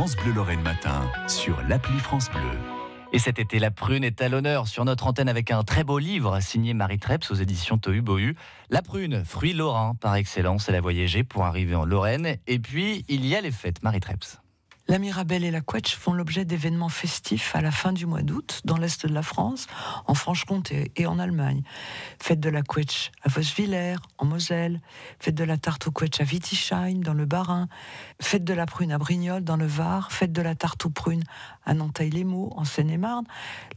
France Bleu Lorraine Matin sur l'appli France Bleu. Et cet été, la prune est à l'honneur sur notre antenne avec un très beau livre signé Marie Treps aux éditions Tohu Bohu. La prune, fruit lorrain par excellence, elle a voyagé pour arriver en Lorraine. Et puis, il y a les fêtes, Marie Treps. La Mirabelle et la Quetch font l'objet d'événements festifs à la fin du mois d'août dans l'est de la France, en Franche-Comté et en Allemagne. Fête de la Quetch à Vosvillers, en Moselle. Fête de la tarte aux Quetch à Wittisheim, dans le Bas-Rhin. Fête de la prune à Brignoles, dans le Var. Fête de la tarte aux prunes à Nanteil-les-Maux, en Seine-et-Marne.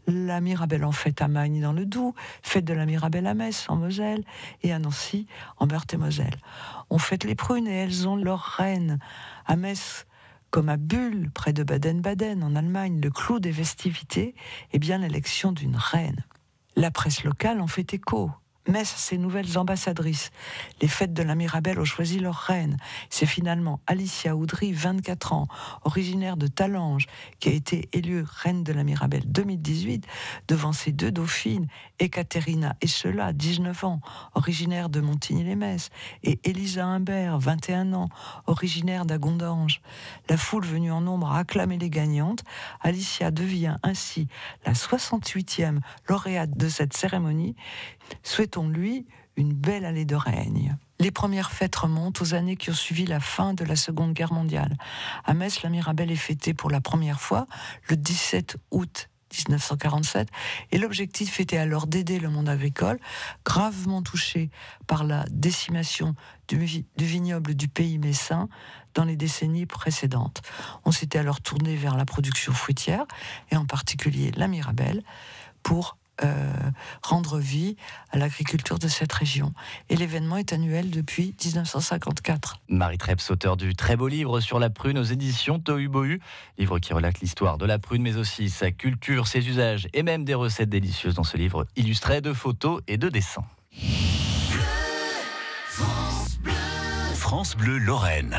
La Mirabelle en fête à Magny, dans le Doubs. Fête de la Mirabelle à Metz, en Moselle. Et à Nancy, en Meurthe-et-Moselle. On fête les prunes et elles ont leur reine. À Metz, comme à Bulle, près de Baden-Baden, en Allemagne, le clou des festivités est bien l'élection d'une reine. La presse locale en fait écho. Metz ses nouvelles ambassadrices. Les fêtes de la Mirabelle ont choisi leur reine. C'est finalement Alicia Oudry, 24 ans, originaire de Talange, qui a été élue reine de la Mirabelle 2018 devant ses deux dauphines, Ekaterina Eschela, 19 ans, originaire de Montigny-les-Metz, et Elisa Humbert, 21 ans, originaire d'Agondange. La foule venue en nombre a acclamé les gagnantes. Alicia devient ainsi la 68e lauréate de cette cérémonie. Souhaitons-lui une belle allée de règne. Les premières fêtes remontent aux années qui ont suivi la fin de la Seconde Guerre mondiale. À Metz, la Mirabelle est fêtée pour la première fois le 17 août 1947 et l'objectif était alors d'aider le monde agricole gravement touché par la décimation du, du, vignoble du pays messin dans les décennies précédentes. On s'était alors tourné vers la production fruitière et en particulier la Mirabelle pour euh, rendre vie à l'agriculture de cette région. Et l'événement est annuel depuis 1954. Marie Treps, auteur du très beau livre sur la prune aux éditions Tohu Bohu, livre qui relate l'histoire de la prune, mais aussi sa culture, ses usages et même des recettes délicieuses dans ce livre illustré de photos et de dessins. France Bleu, France Bleu Lorraine.